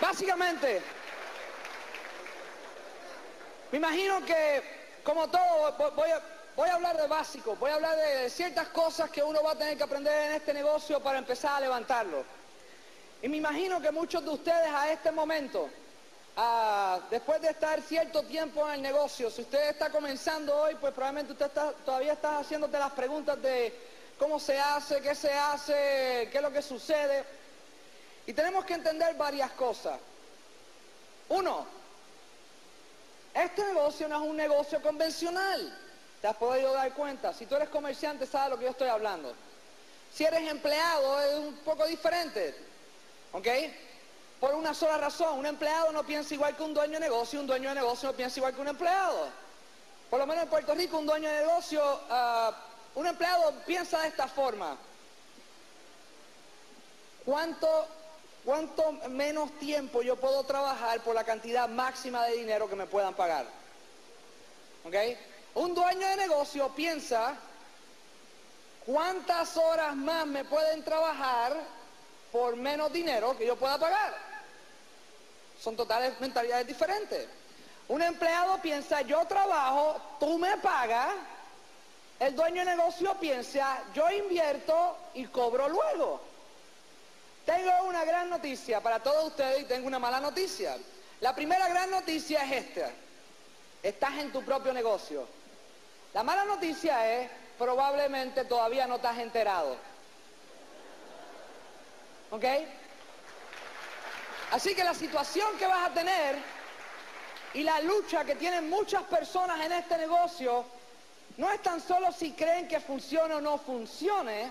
Básicamente, me imagino que, como todo, voy a, hablar de básico, voy a hablar de ciertas cosas que uno va a tener que aprender en este negocio para empezar a levantarlo. Y me imagino que muchos de ustedes a este momento, después de estar cierto tiempo en el negocio, si usted está comenzando hoy, pues probablemente usted todavía está haciéndote las preguntas de cómo se hace, qué se hace, qué es lo que sucede. Y tenemos que entender varias cosas. Uno, este negocio no es un negocio convencional. ¿Te has podido dar cuenta? Si tú eres comerciante, sabes lo que yo estoy hablando. Si eres empleado, es un poco diferente. ¿Ok? Por una sola razón. Un empleado no piensa igual que un dueño de negocio, un dueño de negocio no piensa igual que un empleado. Por lo menos en Puerto Rico, un dueño de negocio, ah, un empleado piensa de esta forma. ¿Cuánto ¿Cuánto menos tiempo yo puedo trabajar por la cantidad máxima de dinero que me puedan pagar? ¿Ok? Un dueño de negocio piensa cuántas horas más me pueden trabajar por menos dinero que yo pueda pagar. Son totales mentalidades diferentes. Un empleado piensa, yo trabajo, tú me pagas. El dueño de negocio piensa, yo invierto y cobro luego. Tengo una gran noticia para todos ustedes y tengo una mala noticia. La primera gran noticia es esta. Estás en tu propio negocio. La mala noticia es, probablemente todavía no estás enterado. ¿Ok? Así que la situación que vas a tener y la lucha que tienen muchas personas en este negocio no es tan solo si creen que funcione o no funcione,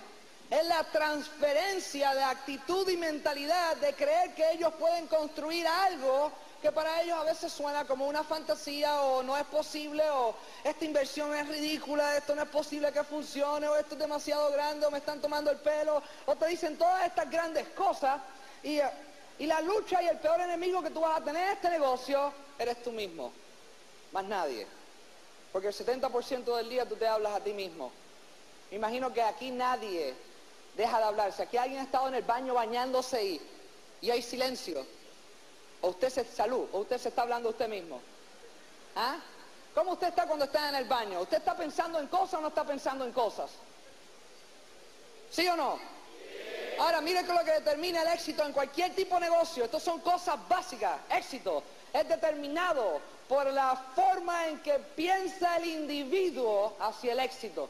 es la transferencia de actitud y mentalidad de creer que ellos pueden construir algo que para ellos a veces suena como una fantasía o no es posible o esta inversión es ridícula, esto no es posible que funcione o esto es demasiado grande o me están tomando el pelo o te dicen todas estas grandes cosas y, y la lucha y el peor enemigo que tú vas a tener en este negocio eres tú mismo, más nadie. Porque el 70% del día tú te hablas a ti mismo. Imagino que aquí nadie deja de hablarse. aquí alguien ha estado en el baño bañándose y, hay silencio, o usted se salud, o usted se está hablando usted mismo. ¿Ah? ¿Cómo usted está cuando está en el baño? ¿Usted está pensando en cosas o no está pensando en cosas? ¿Sí o no? Ahora, mire que lo que determina el éxito en cualquier tipo de negocio, estas son cosas básicas. Éxito es determinado por la forma en que piensa el individuo hacia el éxito.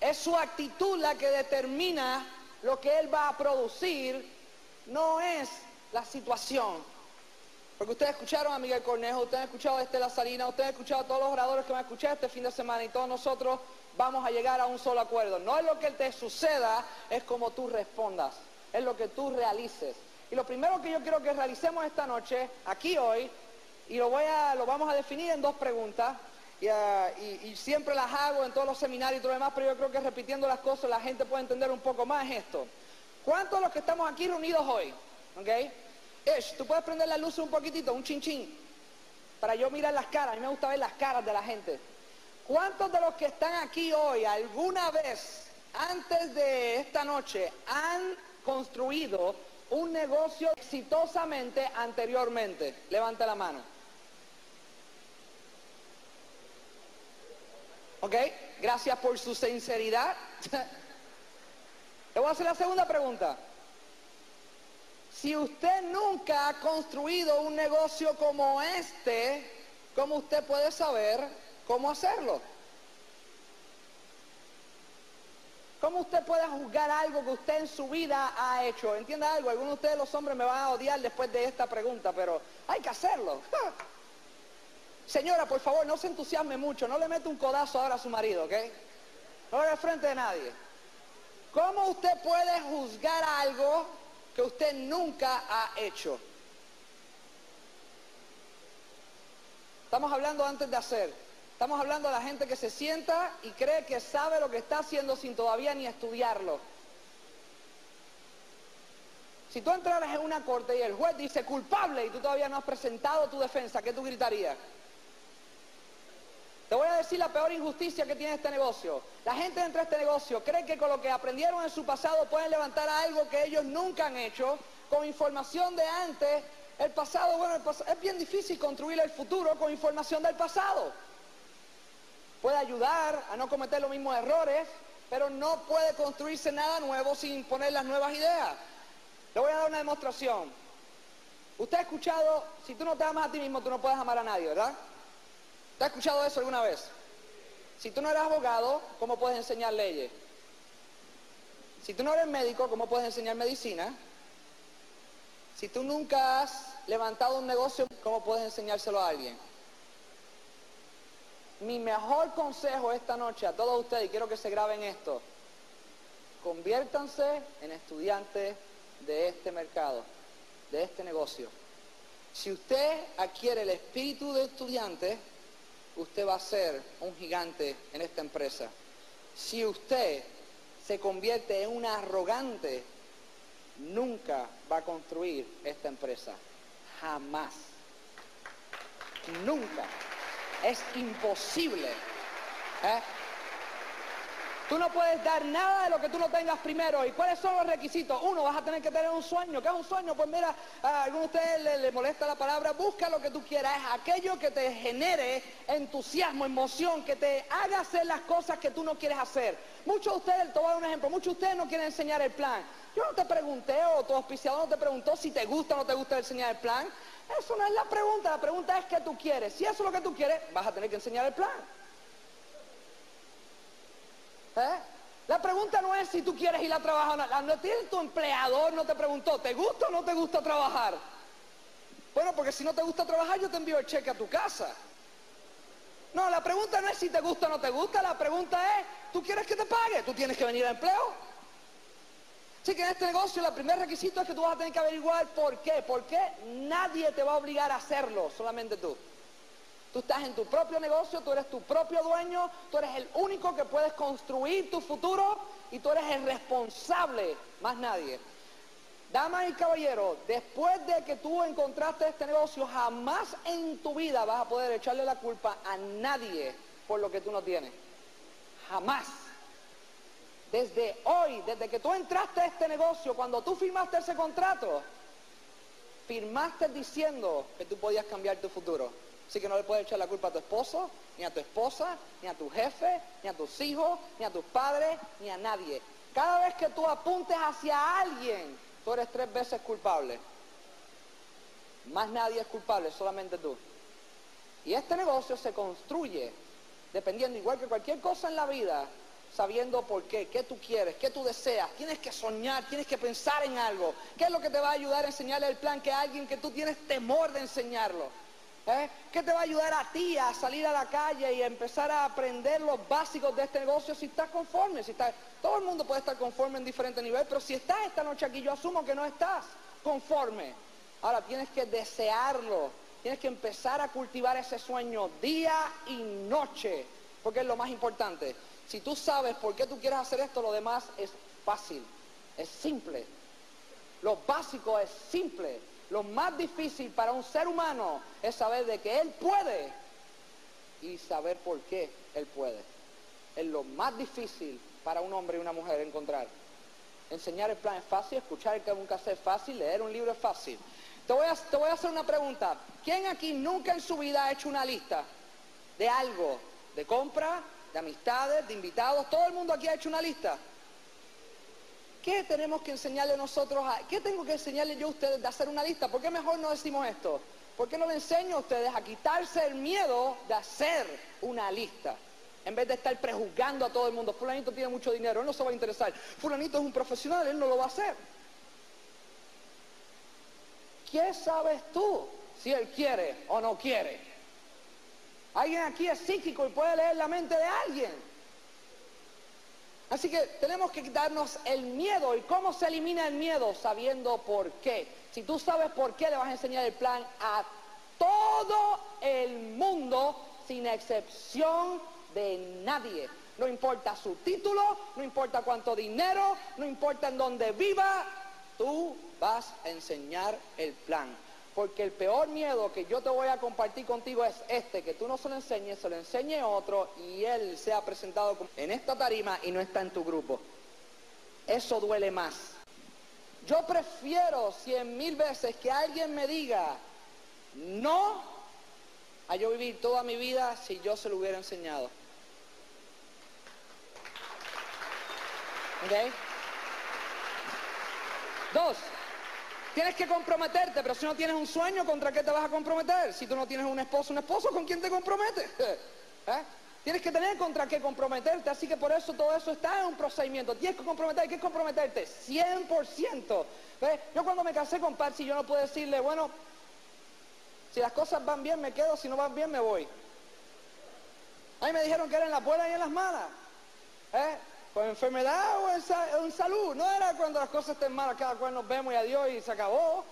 Es su actitud la que determina lo que él va a producir, no es la situación. Porque ustedes escucharon a Miguel Cornejo, ustedes han escuchado a Estela Salina, ustedes han escuchado a todos los oradores que van a escuchar este fin de semana y todos nosotros vamos a llegar a un solo acuerdo. No es lo que te suceda, es como tú respondas, es lo que tú realices. Y lo primero que yo quiero que realicemos esta noche, aquí hoy, y lo, voy a, lo vamos a definir en dos preguntas, Ah, y, siempre las hago en todos los seminarios y todo lo demás, pero yo creo que repitiendo las cosas la gente puede entender un poco más esto. ¿Cuántos de los que estamos aquí reunidos hoy? ¿Ok? Ish, tú puedes prender la luz un poquitito, un chin para yo mirar las caras, a mí me gusta ver las caras de la gente. ¿Cuántos de los que están aquí hoy alguna vez, antes de esta noche, han construido un negocio exitosamente anteriormente? Levante la mano. ¿Ok? Gracias por su sinceridad. Le voy a hacer la segunda pregunta. Si usted nunca ha construido un negocio como este, ¿cómo usted puede saber cómo hacerlo? ¿Cómo usted puede juzgar algo que usted en su vida ha hecho? ¿Entiende algo? Algunos de ustedes los hombres me van a odiar después de esta pregunta, pero hay que hacerlo. Señora, por favor, no se entusiasme mucho, no le mete un codazo ahora a su marido, ¿ok? No al frente de nadie. ¿Cómo usted puede juzgar algo que usted nunca ha hecho? Estamos hablando antes de hacer. Estamos hablando de la gente que se sienta y cree que sabe lo que está haciendo sin todavía ni estudiarlo. Si tú entraras en una corte y el juez dice culpable y tú todavía no has presentado tu defensa, ¿qué tú gritarías? Te voy a decir la peor injusticia que tiene este negocio. La gente dentro de este negocio cree que con lo que aprendieron en su pasado pueden levantar algo que ellos nunca han hecho, con información de antes, el pasado, bueno, es bien difícil construir el futuro con información del pasado. Puede ayudar a no cometer los mismos errores, pero no puede construirse nada nuevo sin poner las nuevas ideas. Le voy a dar una demostración. Usted ha escuchado, si tú no te amas a ti mismo, tú no puedes amar a nadie, ¿verdad? ¿Te ha escuchado eso alguna vez? Si tú no eres abogado, ¿cómo puedes enseñar leyes? Si tú no eres médico, ¿cómo puedes enseñar medicina? Si tú nunca has levantado un negocio, ¿cómo puedes enseñárselo a alguien? Mi mejor consejo esta noche a todos ustedes, y quiero que se graben esto, conviértanse en estudiantes de este mercado, de este negocio. Si usted adquiere el espíritu de estudiante, usted va a ser un gigante en esta empresa. Si usted se convierte en un arrogante, nunca va a construir esta empresa. Jamás. Nunca. Es imposible. ¿eh? Tú no puedes dar nada de lo que tú no tengas primero. ¿Y cuáles son los requisitos? Uno, vas a tener que tener un sueño. ¿Qué es un sueño? Pues mira, a alguno de ustedes le, molesta la palabra, busca lo que tú quieras. Es aquello que te genere entusiasmo, emoción, que te haga hacer las cosas que tú no quieres hacer. Muchos de ustedes, te voy a dar un ejemplo, muchos de ustedes no quieren enseñar el plan. Yo no te pregunté, o tu auspiciador no te preguntó si te gusta o no te gusta enseñar el plan. Eso no es la pregunta, la pregunta es qué tú quieres. Si eso es lo que tú quieres, vas a tener que enseñar el plan. ¿Eh? La pregunta no es si tú quieres ir a trabajar. No, tu empleador no te preguntó, ¿te gusta o no te gusta trabajar? Bueno, porque si no te gusta trabajar, yo te envío el cheque a tu casa. No, la pregunta no es si te gusta o no te gusta, la pregunta es, ¿tú quieres que te pague? ¿Tú tienes que venir a empleo? Así que en este negocio el primer requisito es que tú vas a tener que averiguar por qué. ¿Por qué? Nadie te va a obligar a hacerlo, solamente tú. Tú estás en tu propio negocio, tú eres tu propio dueño, tú eres el único que puedes construir tu futuro y tú eres el responsable, más nadie. Damas y caballeros, después de que tú encontraste este negocio, jamás en tu vida vas a poder echarle la culpa a nadie por lo que tú no tienes. Jamás. Desde hoy, desde que tú entraste a este negocio, cuando tú firmaste ese contrato, firmaste diciendo que tú podías cambiar tu futuro. Así que no le puedes echar la culpa a tu esposo, ni a tu esposa, ni a tu jefe, ni a tus hijos, ni a tus padres, ni a nadie. Cada vez que tú apuntes hacia alguien, tú eres tres veces culpable. Más nadie es culpable, solamente tú. Y este negocio se construye dependiendo, igual que cualquier cosa en la vida, sabiendo por qué, qué tú quieres, qué tú deseas. Tienes que soñar, tienes que pensar en algo. ¿Qué es lo que te va a ayudar a enseñarle el plan que alguien que tú tienes temor de enseñarlo? ¿Eh? ¿Qué te va a ayudar a ti a salir a la calle y empezar a aprender los básicos de este negocio si estás conforme? Si. Todo el mundo puede estar conforme en diferentes niveles, pero si estás esta noche aquí, yo asumo que no estás conforme. Ahora tienes que desearlo, tienes que empezar a cultivar ese sueño día y noche, porque es lo más importante. Si tú sabes por qué tú quieres hacer esto, lo demás es fácil, es simple. Lo básico es simple. Lo más difícil para un ser humano es saber de que Él puede y saber por qué Él puede. Es lo más difícil para un hombre y una mujer encontrar. Enseñar el plan es fácil, escuchar que nunca es fácil, leer un libro es fácil. Te voy, a, te voy a hacer una pregunta. ¿Quién aquí nunca en su vida ha hecho una lista de algo? De compra, de amistades, de invitados. Todo el mundo aquí ha hecho una lista. ¿Qué tenemos que enseñarle nosotros a, qué tengo que enseñarle yo a ustedes de hacer una lista? ¿Por qué mejor no decimos esto? ¿Por qué no le enseño a ustedes a quitarse el miedo de hacer una lista? En vez de estar prejuzgando a todo el mundo, fulanito tiene mucho dinero, él no se va a interesar. Fulanito es un profesional, él no lo va a hacer. ¿Qué sabes tú si él quiere o no quiere? Alguien aquí es psíquico y puede leer la mente de alguien. Así que tenemos que quitarnos el miedo. ¿Y cómo se elimina el miedo? Sabiendo por qué. Si tú sabes por qué, le vas a enseñar el plan a todo el mundo, sin excepción de nadie. No importa su título, no importa cuánto dinero, no importa en dónde viva, tú vas a enseñar el plan. Porque el peor miedo que yo te voy a compartir contigo es este, que tú no se lo enseñes, se lo enseñe otro y él se ha presentado en esta tarima y no está en tu grupo. Eso duele más. Yo prefiero cien mil veces que alguien me diga no a yo vivir toda mi vida si yo se lo hubiera enseñado. ¿Ok? Dos, tienes que comprometerte, pero si no tienes un sueño, ¿contra qué te vas a comprometer? Si tú no tienes un esposo, un esposo, ¿con quién te comprometes? ¿Eh? Tienes que tener contra qué comprometerte, así que por eso todo eso está en un procedimiento. Tienes que comprometerte, ¿qué comprometerte? 100%. ¿Ves? Yo cuando me casé con Patsy, yo no puedo decirle, bueno, si las cosas van bien me quedo, si no van bien me voy. A mí me dijeron que era en las buenas y en las malas. ¿Eh? Con enfermedad o en, salud. No era cuando las cosas estén malas, cada cual nos vemos y adiós y se acabó.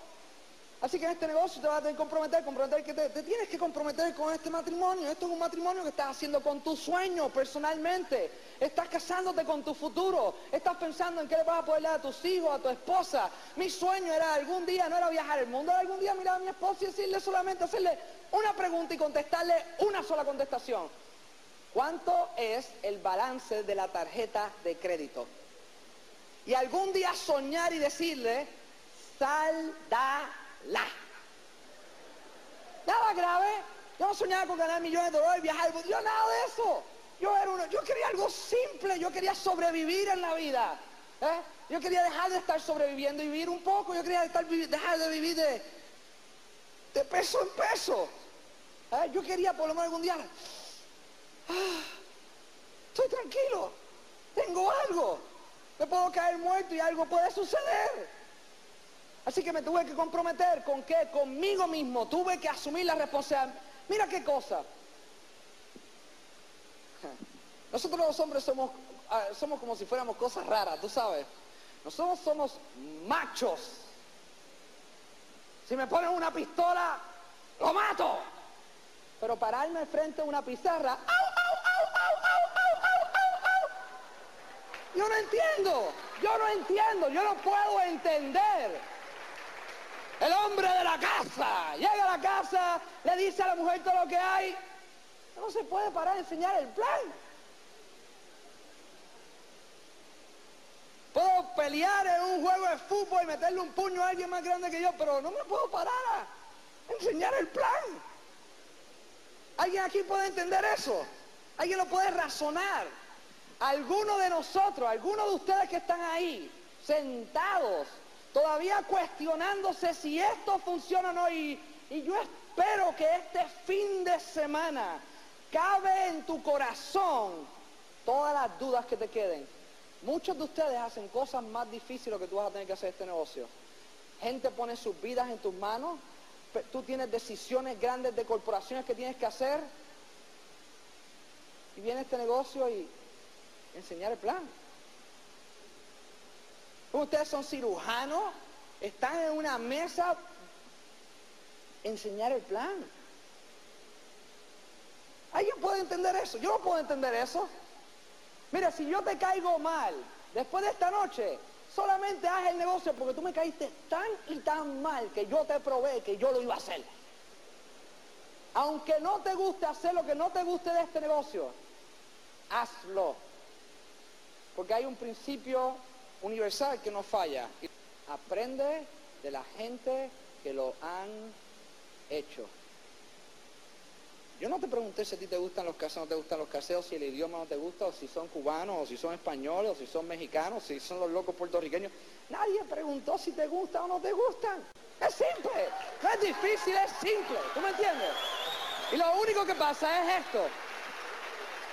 Así que en este negocio te vas a tener que comprometer, comprometer que te, tienes que comprometer con este matrimonio. Esto es un matrimonio que estás haciendo con tu sueño personalmente. Estás casándote con tu futuro. Estás pensando en qué le vas a poder dar a tus hijos, a tu esposa. Mi sueño era algún día, no era viajar el mundo, era algún día mirar a mi esposa y decirle solamente, hacerle una pregunta y contestarle una sola contestación. ¿Cuánto es el balance de la tarjeta de crédito? Y algún día soñar y decirle, salda la. Nada grave. Yo no soñaba con ganar millones de dólares, viajar. Yo nada de eso. Yo, era uno, yo quería algo simple. Yo quería sobrevivir en la vida. ¿eh? Yo quería dejar de estar sobreviviendo y vivir un poco. Yo quería dejar de vivir de, de peso en peso. ¿eh? Yo quería por lo menos algún día. Estoy tranquilo. Tengo algo. Me puedo caer muerto y algo puede suceder. Así que me tuve que comprometer con qué? Conmigo mismo. Tuve que asumir la responsabilidad. Mira qué cosa. Nosotros los hombres somos, ah, somos como si fuéramos cosas raras, tú sabes. Nosotros somos machos. Si me ponen una pistola, lo mato. Pero pararme frente a una pizarra, ¡au, Yo no entiendo, yo no entiendo, yo no puedo entender el hombre de la casa. Llega a la casa, le dice a la mujer todo lo que hay. No se puede parar a enseñar el plan. Puedo pelear en un juego de fútbol y meterle un puño a alguien más grande que yo, pero no me puedo parar a enseñar el plan. ¿Alguien aquí puede entender eso? ¿Alguien lo puede razonar? Alguno de nosotros, alguno de ustedes que están ahí, sentados, todavía cuestionándose si esto funciona o no. Y, yo espero que este fin de semana cabe en tu corazón todas las dudas que te queden. Muchos de ustedes hacen cosas más difíciles que tú vas a tener que hacer este negocio. Gente pone sus vidas en tus manos. Tú tienes decisiones grandes de corporaciones que tienes que hacer. Y viene este negocio y enseñar el plan. Ustedes son cirujanos, están en una mesa enseñar el plan. ¿Alguien puede entender eso? Yo no puedo entender eso. Mira, si yo te caigo mal después de esta noche, solamente haz el negocio porque tú me caíste tan y tan mal que yo te probé que yo lo iba a hacer. Aunque no te guste hacer lo que no te guste de este negocio, hazlo. Porque hay un principio universal que no falla. Aprende de la gente que lo han hecho. Yo no te pregunté si a ti te gustan los caseos no te gustan los caseos, si el idioma no te gusta, o si son cubanos, o si son españoles, o si son mexicanos, si son los locos puertorriqueños. Nadie preguntó si te gustan o no te gustan. Es simple, no es difícil, es simple. ¿Tú me entiendes? Y lo único que pasa es esto.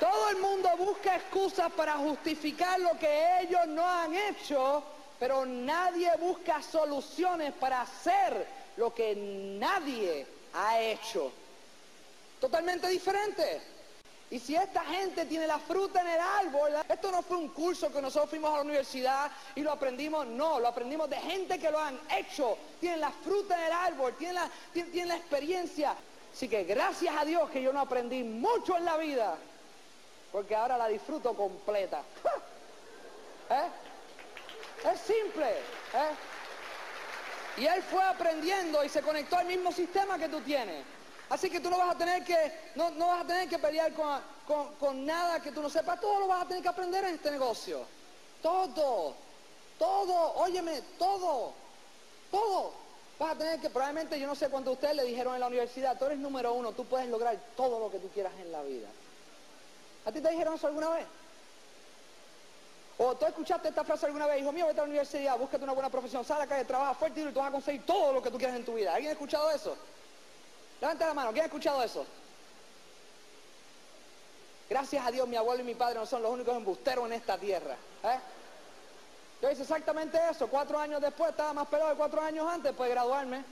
Todo el mundo busca excusas para justificar lo que ellos no han hecho, pero nadie busca soluciones para hacer lo que nadie ha hecho. Totalmente diferente. Y si esta gente tiene la fruta en el árbol, esto no fue un curso que nosotros fuimos a la universidad y lo aprendimos, no, lo aprendimos de gente que lo han hecho, tienen la fruta en el árbol, tienen la, experiencia. Así que gracias a Dios que yo no aprendí mucho en la vida, porque ahora la disfruto completa. ¿Eh? Es simple. ¿eh? Y él fue aprendiendo y se conectó al mismo sistema que tú tienes. Así que tú no vas a tener que, no, vas a tener que pelear con, con, nada que tú no sepas. Todo lo vas a tener que aprender en este negocio. Todo. todo, óyeme, todo, todo. Vas a tener que, probablemente, yo no sé cuánto ustedes le dijeron en la universidad, tú eres número uno, tú puedes lograr todo lo que tú quieras en la vida. ¿A ti te dijeron eso alguna vez? O tú escuchaste esta frase alguna vez, hijo mío, vete a la universidad, búscate una buena profesión, sal a la calle, trabaja fuerte y tú vas a conseguir todo lo que tú quieras en tu vida. ¿Alguien ha escuchado eso? Levanta la mano, ¿quién ha escuchado eso? Gracias a Dios mi abuelo y mi padre no son los únicos embusteros en esta tierra. ¿eh? Yo hice exactamente eso. Cuatro años después, estaba más pelado de cuatro años antes de graduarme.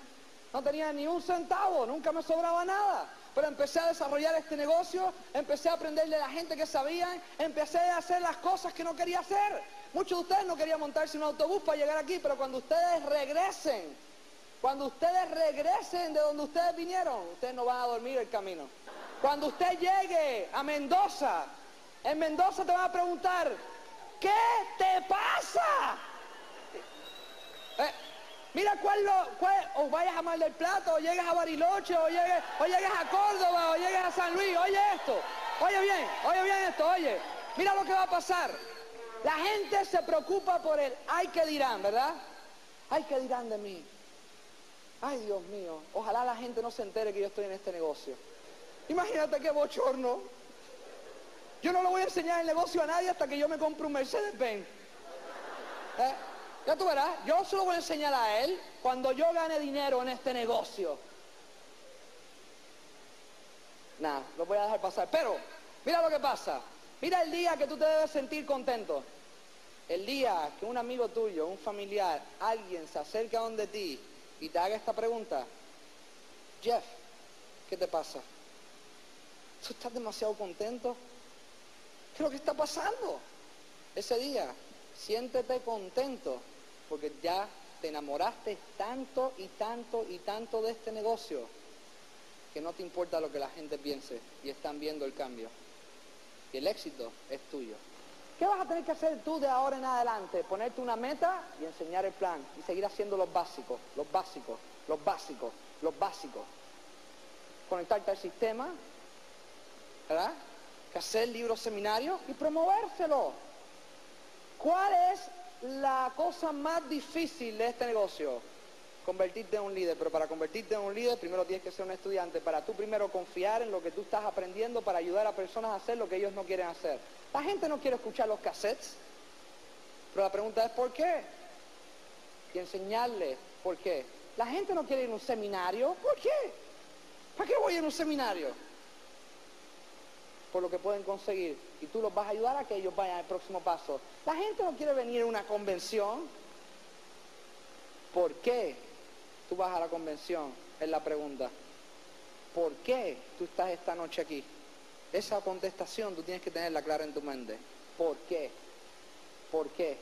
No tenía ni un centavo, nunca me sobraba nada. Pero empecé a desarrollar este negocio, empecé a aprender de la gente que sabían, empecé a hacer las cosas que no quería hacer. Muchos de ustedes no querían montarse en un autobús para llegar aquí, pero cuando ustedes regresen, cuando ustedes regresen de donde ustedes vinieron, ustedes no van a dormir el camino. Cuando usted llegue a Mendoza, en Mendoza te van a preguntar, ¿qué te pasa? Eh, mira cuál lo, cuál, o vayas a Mar del Plata, o llegas a Bariloche, o llegues, o llegues a Córdoba, o llegues a San Luis, oye esto, oye bien, oye bien esto, oye, mira lo que va a pasar. La gente se preocupa por el ay que dirán, ¿verdad? Ay que dirán de mí. Ay Dios mío, ojalá la gente no se entere que yo estoy en este negocio. Imagínate qué bochorno. Yo no le voy a enseñar el negocio a nadie hasta que yo me compre un Mercedes-Benz. ¿Eh? Ya tú verás, yo se lo voy a enseñar a él cuando yo gane dinero en este negocio. Nada, lo voy a dejar pasar. Pero, mira lo que pasa. Mira el día que tú te debes sentir contento. El día que un amigo tuyo, un familiar, alguien se acerca a donde ti y te haga esta pregunta. Jeff, ¿qué te pasa? ¿Tú estás demasiado contento? ¿Qué es lo que está pasando? Ese día, siéntete contento porque ya te enamoraste tanto y tanto y tanto de este negocio que no te importa lo que la gente piense y están viendo el cambio. Y el éxito es tuyo. ¿Qué vas a tener que hacer tú de ahora en adelante? Ponerte una meta y enseñar el plan y seguir haciendo los básicos, los básicos, los básicos, los básicos. Conectarte al sistema, ¿verdad? Que hacer libros seminarios y promovérselo. ¿Cuál es la cosa más difícil de este negocio? Convertirte en un líder, pero para convertirte en un líder primero tienes que ser un estudiante, para tú primero confiar en lo que tú estás aprendiendo para ayudar a personas a hacer lo que ellos no quieren hacer. La gente no quiere escuchar los cassettes, pero la pregunta es ¿por qué? Y enseñarle por qué. La gente no quiere ir a un seminario, ¿por qué? ¿Para qué voy a ir a un seminario? Por lo que pueden conseguir y tú los vas a ayudar a que ellos vayan al próximo paso. La gente no quiere venir a una convención. ¿Por qué tú vas a la convención? Es la pregunta. ¿Por qué tú estás esta noche aquí? Esa contestación tú tienes que tenerla clara en tu mente. ¿Por qué? ¿Por qué?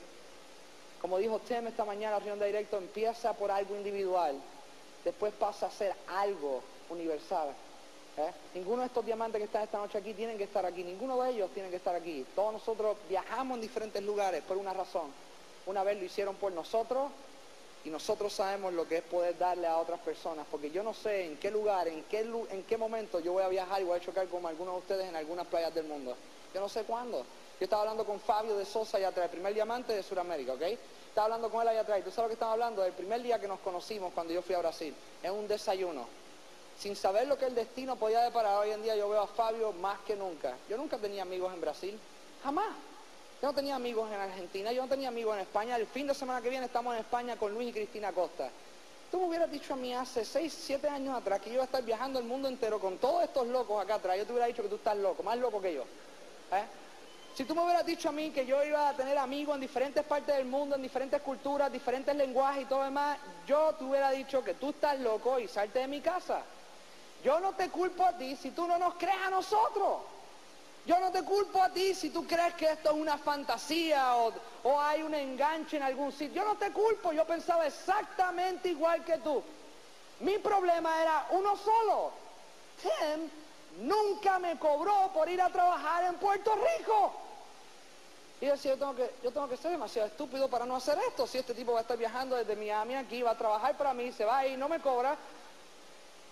Como dijo Tim esta mañana, reunión de directo empieza por algo individual, después pasa a ser algo universal. ¿Eh? Ninguno de estos diamantes que están esta noche aquí tienen que estar aquí, ninguno de ellos tienen que estar aquí. Todos nosotros viajamos en diferentes lugares por una razón. Una vez lo hicieron por nosotros y nosotros sabemos lo que es poder darle a otras personas, porque yo no sé en qué lugar, en qué, en qué momento yo voy a viajar y voy a chocar con algunos de ustedes en algunas playas del mundo. Yo no sé cuándo. Yo estaba hablando con Fabio de Sosa allá atrás, el primer diamante de Sudamérica, ¿ok? Estaba hablando con él allá atrás. ¿Tú sabes lo que estaba hablando? Del primer día que nos conocimos cuando yo fui a Brasil. Es un desayuno sin saber lo que el destino podía deparar, hoy en día yo veo a Fabio más que nunca. Yo nunca tenía amigos en Brasil, jamás. Yo no tenía amigos en Argentina, yo no tenía amigos en España. El fin de semana que viene estamos en España con Luis y Cristina Costa. Tú me hubieras dicho a mí hace 6, 7 años atrás que yo iba a estar viajando el mundo entero con todos estos locos acá atrás. Yo te hubiera dicho que tú estás loco, más loco que yo. ¿eh? Si tú me hubieras dicho a mí que yo iba a tener amigos en diferentes partes del mundo, en diferentes culturas, diferentes lenguajes y todo demás, yo te hubiera dicho que tú estás loco y salte de mi casa. Yo no te culpo a ti si tú no nos crees a nosotros. Yo no te culpo a ti si tú crees que esto es una fantasía o, hay un enganche en algún sitio. Yo no te culpo, yo pensaba exactamente igual que tú. Mi problema era uno solo. Tim nunca me cobró por ir a trabajar en Puerto Rico. Y yo decía, yo tengo, que, yo tengo que ser demasiado estúpido para no hacer esto. Si este tipo va a estar viajando desde Miami aquí, va a trabajar para mí, se va y no me cobra,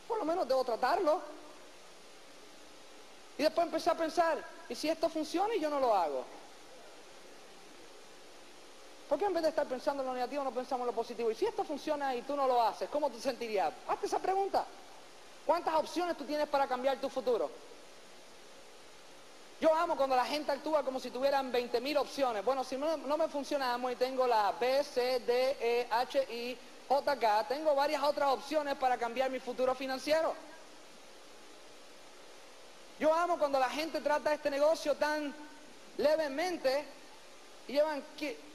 por lo menos debo tratarlo. Y después empecé a pensar, ¿y si esto funciona y yo no lo hago? ¿Por qué en vez de estar pensando en lo negativo no pensamos en lo positivo? Y si esto funciona y tú no lo haces, ¿cómo te sentirías? Hazte esa pregunta. ¿Cuántas opciones tú tienes para cambiar tu futuro? Yo amo cuando la gente actúa como si tuvieran 20.000 opciones. Bueno, si no, no me funciona, amo y tengo la B, C, D, E, H, I, J, K. Tengo varias otras opciones para cambiar mi futuro financiero. Yo amo cuando la gente trata este negocio tan levemente y llevan,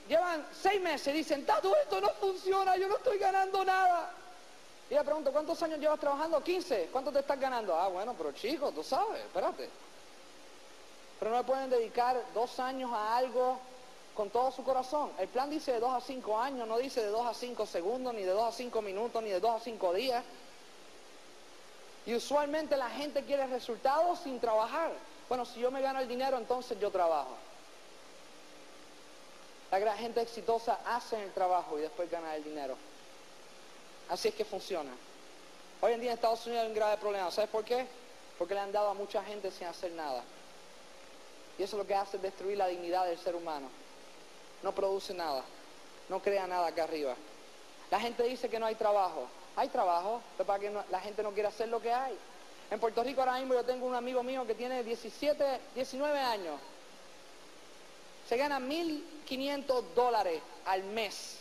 llevan seis meses y dicen, todo esto no funciona, yo no estoy ganando nada. Y le pregunto, ¿cuántos años llevas trabajando? 15. ¿Cuánto te estás ganando? Ah, bueno, pero chico, tú sabes, espérate pero no le pueden dedicar dos años a algo con todo su corazón. El plan dice de dos a cinco años, no dice de dos a cinco segundos, ni de dos a cinco minutos, ni de dos a cinco días. Y usualmente la gente quiere resultados sin trabajar. Bueno, si yo me gano el dinero, entonces yo trabajo. La gran gente exitosa hace el trabajo y después gana el dinero. Así es que funciona. Hoy en día en Estados Unidos hay un grave problema. ¿Sabes por qué? Porque le han dado a mucha gente sin hacer nada. Y eso lo que hace es destruir la dignidad del ser humano. No produce nada, no crea nada acá arriba. La gente dice que no hay trabajo. Hay trabajo, pero para que la gente no quiera hacer lo que hay. En Puerto Rico ahora mismo yo tengo un amigo mío que tiene 17, 19 años. Se gana 1.500 dólares al mes.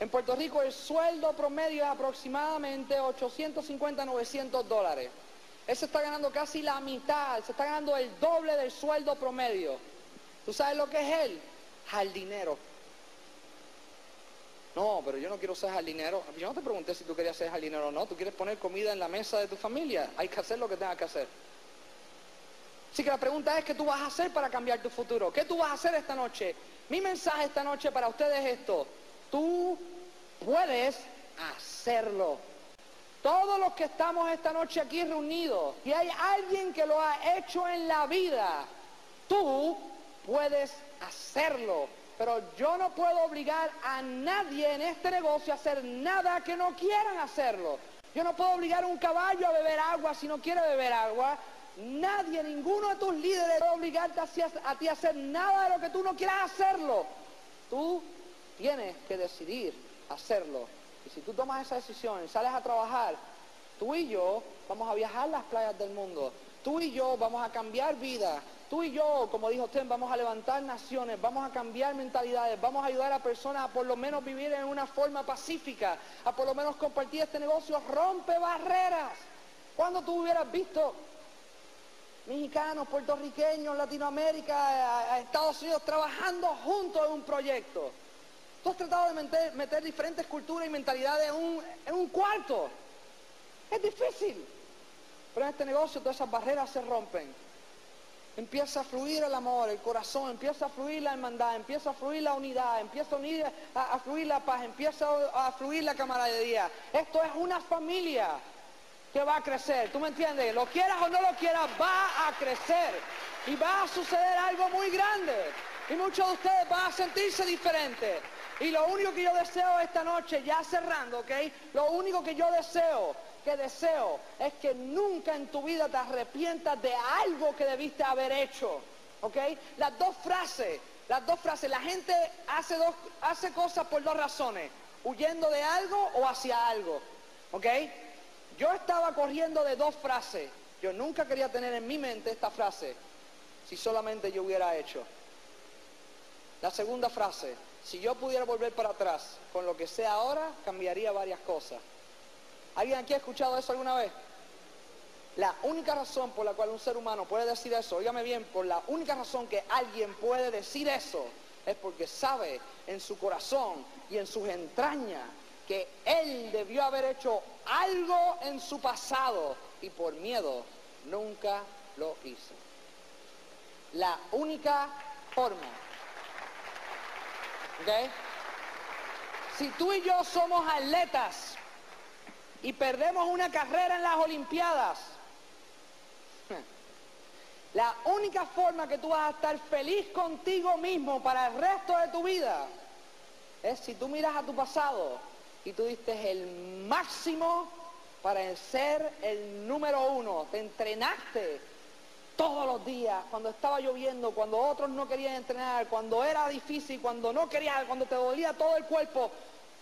En Puerto Rico el sueldo promedio es aproximadamente 850, 900 dólares. Él está ganando casi la mitad, se está ganando el doble del sueldo promedio. ¿Tú sabes lo que es él? Jardinero. No, pero yo no quiero ser jardinero. Yo no te pregunté si tú querías ser jardinero o no. Tú quieres poner comida en la mesa de tu familia. Hay que hacer lo que tengas que hacer. Así que la pregunta es, ¿qué tú vas a hacer para cambiar tu futuro? ¿Qué tú vas a hacer esta noche? Mi mensaje esta noche para ustedes es esto. Tú puedes hacerlo. Todos los que estamos esta noche aquí reunidos, y hay alguien que lo ha hecho en la vida, tú puedes hacerlo. Pero yo no puedo obligar a nadie en este negocio a hacer nada que no quieran hacerlo. Yo no puedo obligar a un caballo a beber agua si no quiere beber agua. Nadie, ninguno de tus líderes puede obligarte a, a ti a hacer nada de lo que tú no quieras hacerlo. Tú tienes que decidir hacerlo y si tú tomas esa decisión sales a trabajar, tú y yo vamos a viajar las playas del mundo. Tú y yo vamos a cambiar vidas. Tú y yo, como dijo usted, vamos a levantar naciones, vamos a cambiar mentalidades, vamos a ayudar a personas a por lo menos vivir en una forma pacífica, a por lo menos compartir este negocio, rompe barreras. Cuando tú hubieras visto mexicanos, puertorriqueños, Latinoamérica, Estados Unidos trabajando juntos en un proyecto? Tú has tratado de meter, diferentes culturas y mentalidades en un cuarto. Es difícil. Pero en este negocio todas esas barreras se rompen. Empieza a fluir el amor, el corazón, empieza a fluir la hermandad, empieza a fluir la unidad, empieza a, fluir la paz, empieza a, a, fluir la camaradería. Esto es una familia que va a crecer, ¿tú me entiendes? Lo quieras o no lo quieras, va a crecer y va a suceder algo muy grande. Y muchos de ustedes van a sentirse diferentes. Y lo único que yo deseo esta noche, ya cerrando, ¿ok? Lo único que yo deseo, que deseo, es que nunca en tu vida te arrepientas de algo que debiste haber hecho, ¿ok? Las dos frases, las dos frases, la gente hace, dos, hace cosas por dos razones, huyendo de algo o hacia algo, ¿ok? Yo estaba corriendo de dos frases, yo nunca quería tener en mi mente esta frase, si solamente yo hubiera hecho. La segunda frase, si yo pudiera volver para atrás con lo que sé ahora, cambiaría varias cosas. ¿Alguien aquí ha escuchado eso alguna vez? La única razón por la cual un ser humano puede decir eso, óigame bien, por la única razón que alguien puede decir eso, es porque sabe en su corazón y en sus entrañas que él debió haber hecho algo en su pasado y por miedo nunca lo hizo. La única forma si tú y yo somos atletas y perdemos una carrera en las Olimpiadas, la única forma que tú vas a estar feliz contigo mismo para el resto de tu vida es si tú miras a tu pasado y tú diste el máximo para ser el número uno, te entrenaste todos los días, cuando estaba lloviendo, cuando otros no querían entrenar, cuando era difícil, cuando no querías, cuando te dolía todo el cuerpo,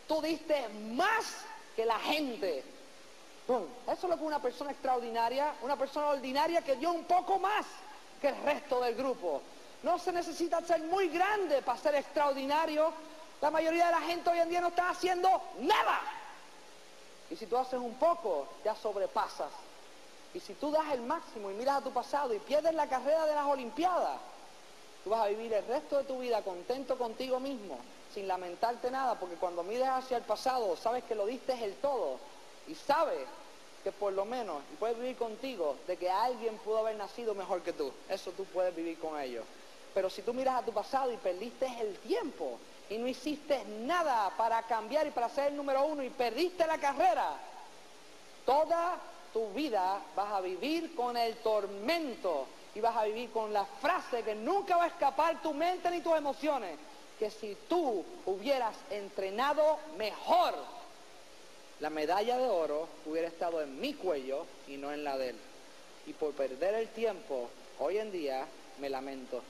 tú diste más que la gente. Eso es lo que una persona extraordinaria, una persona ordinaria que dio un poco más que el resto del grupo. No se necesita ser muy grande para ser extraordinario. La mayoría de la gente hoy en día no está haciendo nada. Y si tú haces un poco, ya sobrepasas. Y si tú das el máximo y miras a tu pasado y pierdes la carrera de las Olimpiadas, tú vas a vivir el resto de tu vida contento contigo mismo, sin lamentarte nada, porque cuando mires hacia el pasado, sabes que lo diste el todo y sabes que por lo menos, puedes vivir contigo, de que alguien pudo haber nacido mejor que tú. Eso tú puedes vivir con ellos. Pero si tú miras a tu pasado y perdiste el tiempo y no hiciste nada para cambiar y para ser el número uno y perdiste la carrera, toda tu vida vas a vivir con el tormento y vas a vivir con la frase que nunca va a escapar tu mente ni tus emociones, que si tú hubieras entrenado mejor, la medalla de oro hubiera estado en mi cuello y no en la de él. Y por perder el tiempo, hoy en día me lamento.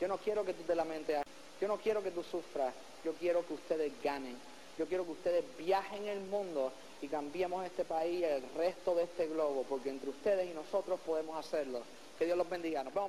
Yo no quiero que tú te lamentes, yo no quiero que tú sufras, yo quiero que ustedes ganen. Yo quiero que ustedes viajen el mundo y cambiemos este país y el resto de este globo, porque entre ustedes y nosotros podemos hacerlo. Que Dios los bendiga. Nos vemos.